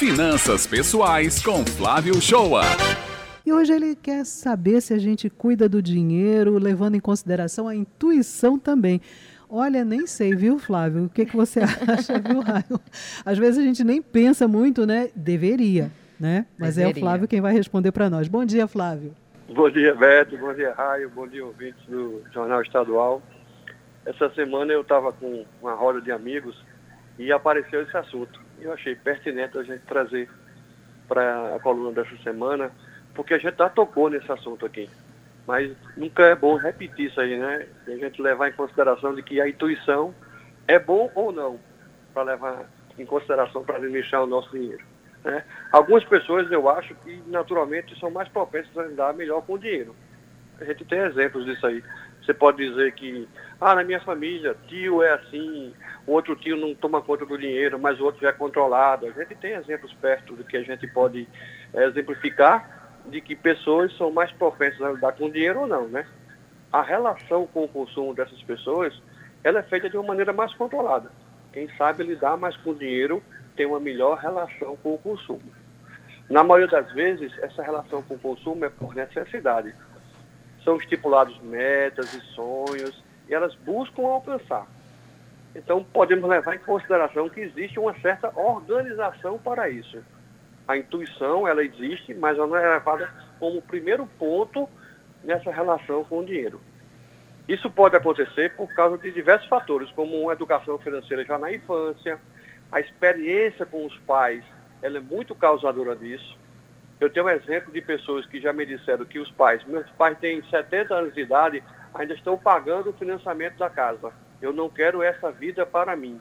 Finanças Pessoais com Flávio Shoa. E hoje ele quer saber se a gente cuida do dinheiro, levando em consideração a intuição também. Olha, nem sei, viu, Flávio? O que, que você acha, viu, Raio? Às vezes a gente nem pensa muito, né? Deveria, né? Mas Deveria. é o Flávio quem vai responder para nós. Bom dia, Flávio. Bom dia, Beto. Bom dia, Raio. Bom dia, ouvintes do Jornal Estadual. Essa semana eu estava com uma roda de amigos e apareceu esse assunto. Eu achei pertinente a gente trazer para a coluna dessa semana, porque a gente já tocou nesse assunto aqui. Mas nunca é bom repetir isso aí, né? A gente levar em consideração de que a intuição é bom ou não para levar em consideração para administrar o nosso dinheiro. Né? Algumas pessoas eu acho que naturalmente são mais propensas a lidar melhor com o dinheiro. A gente tem exemplos disso aí. Você pode dizer que, ah, na minha família, tio é assim, o outro tio não toma conta do dinheiro, mas o outro é controlado. A gente tem exemplos perto do que a gente pode é, exemplificar de que pessoas são mais propensas a lidar com dinheiro ou não, né? A relação com o consumo dessas pessoas, ela é feita de uma maneira mais controlada. Quem sabe lidar mais com o dinheiro tem uma melhor relação com o consumo. Na maioria das vezes, essa relação com o consumo é por necessidade são estipulados metas e sonhos e elas buscam alcançar. Então, podemos levar em consideração que existe uma certa organização para isso. A intuição, ela existe, mas ela não é levada como primeiro ponto nessa relação com o dinheiro. Isso pode acontecer por causa de diversos fatores, como uma educação financeira já na infância, a experiência com os pais, ela é muito causadora disso. Eu tenho um exemplo de pessoas que já me disseram que os pais, meus pais têm 70 anos de idade, ainda estão pagando o financiamento da casa. Eu não quero essa vida para mim.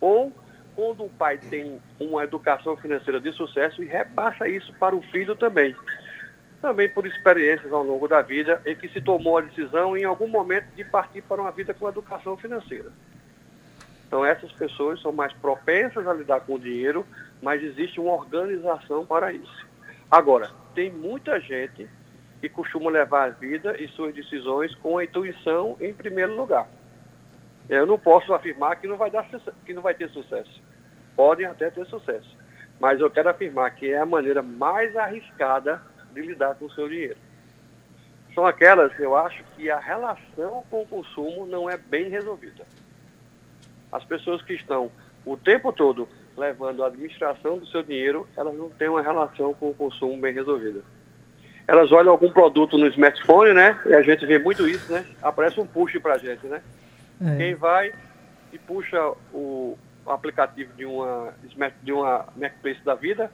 Ou quando o pai tem uma educação financeira de sucesso e repassa isso para o filho também. Também por experiências ao longo da vida em que se tomou a decisão em algum momento de partir para uma vida com educação financeira. Então essas pessoas são mais propensas a lidar com o dinheiro mas existe uma organização para isso. Agora, tem muita gente que costuma levar a vida e suas decisões com a intuição em primeiro lugar. Eu não posso afirmar que não vai, dar, que não vai ter sucesso. Podem até ter sucesso. Mas eu quero afirmar que é a maneira mais arriscada de lidar com o seu dinheiro. São aquelas, eu acho, que a relação com o consumo não é bem resolvida. As pessoas que estão o tempo todo levando a administração do seu dinheiro, elas não têm uma relação com o consumo bem resolvida. Elas olham algum produto no smartphone, né? E a gente vê muito isso, né? Aparece um push para a gente, né? É. Quem vai e puxa o aplicativo de uma, de uma Marketplace da vida,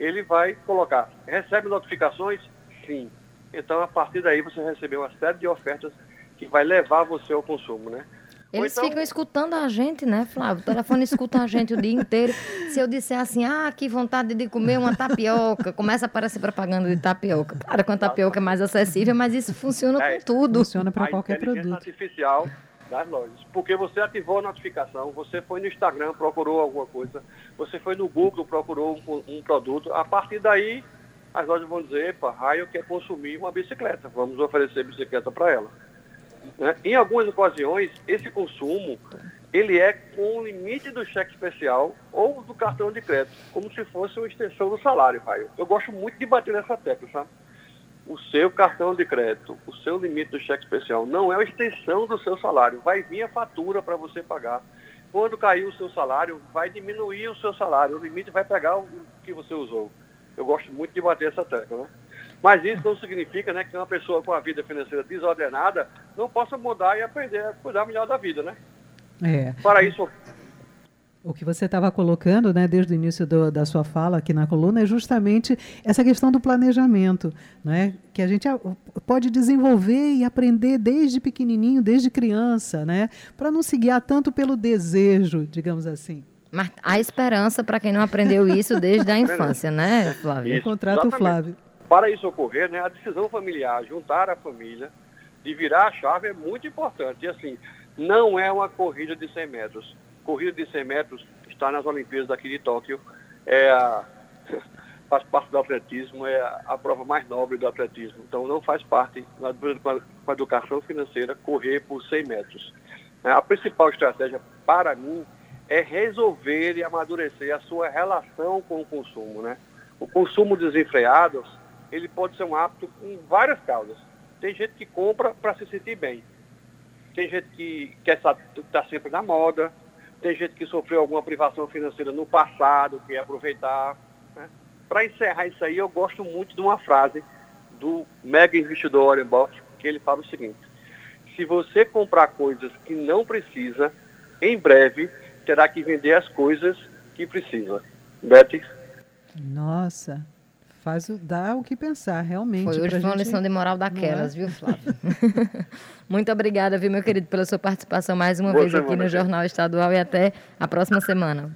ele vai colocar, recebe notificações? Sim. Então, a partir daí, você recebeu uma série de ofertas que vai levar você ao consumo, né? Eles então... ficam escutando a gente, né, Flávio? O telefone escuta a gente o dia inteiro. Se eu disser assim, ah, que vontade de comer uma tapioca, começa a aparecer propaganda de tapioca. Claro que a tapioca é mais acessível, mas isso funciona é, com tudo. Funciona para qualquer produto. artificial das lojas. Porque você ativou a notificação, você foi no Instagram, procurou alguma coisa, você foi no Google, procurou um, um produto. A partir daí, as lojas vão dizer, epa, Raio quer consumir uma bicicleta, vamos oferecer bicicleta para ela. Né? Em algumas ocasiões, esse consumo ele é com o limite do cheque especial ou do cartão de crédito, como se fosse uma extensão do salário, pai. Eu gosto muito de bater nessa tecla, sabe? O seu cartão de crédito, o seu limite do cheque especial não é uma extensão do seu salário. Vai vir a fatura para você pagar. Quando cair o seu salário, vai diminuir o seu salário. O limite vai pegar o que você usou. Eu gosto muito de bater essa tecla, né? Mas isso não significa né, que uma pessoa com a vida financeira desordenada não possa mudar e aprender a cuidar melhor da vida, né? É. Para isso, o que você estava colocando, né, desde o início do, da sua fala aqui na coluna, é justamente essa questão do planejamento, né, que a gente pode desenvolver e aprender desde pequenininho, desde criança, né, para não se guiar tanto pelo desejo, digamos assim. Mas há esperança para quem não aprendeu isso desde a infância, né, Flávio? Isso, contrato Flávio. Para isso ocorrer, né, a decisão familiar, juntar a família, de virar a chave é muito importante. E assim, não é uma corrida de 100 metros. Corrida de 100 metros está nas Olimpíadas daqui de Tóquio. É a, faz parte do atletismo, é a, a, prova mais nobre do atletismo. Então não faz parte, com a educação financeira, correr por 100 metros. É, a principal estratégia para mim é resolver e amadurecer a sua relação com o consumo, né? O consumo desenfreado, ele pode ser um hábito com várias causas. Tem gente que compra para se sentir bem. Tem gente que quer estar tá sempre na moda. Tem gente que sofreu alguma privação financeira no passado, quer aproveitar. Né? Para encerrar isso aí, eu gosto muito de uma frase do mega investidor Warren Buffett, que ele fala o seguinte: se você comprar coisas que não precisa, em breve terá que vender as coisas que precisa. Betty? Nossa, faz o, dá o que pensar, realmente. Foi hoje foi uma gente... lição de moral daquelas, é? viu, Flávio? Muito obrigada, viu, meu querido, pela sua participação mais uma Boa vez aqui no Jornal Estadual e até a próxima semana.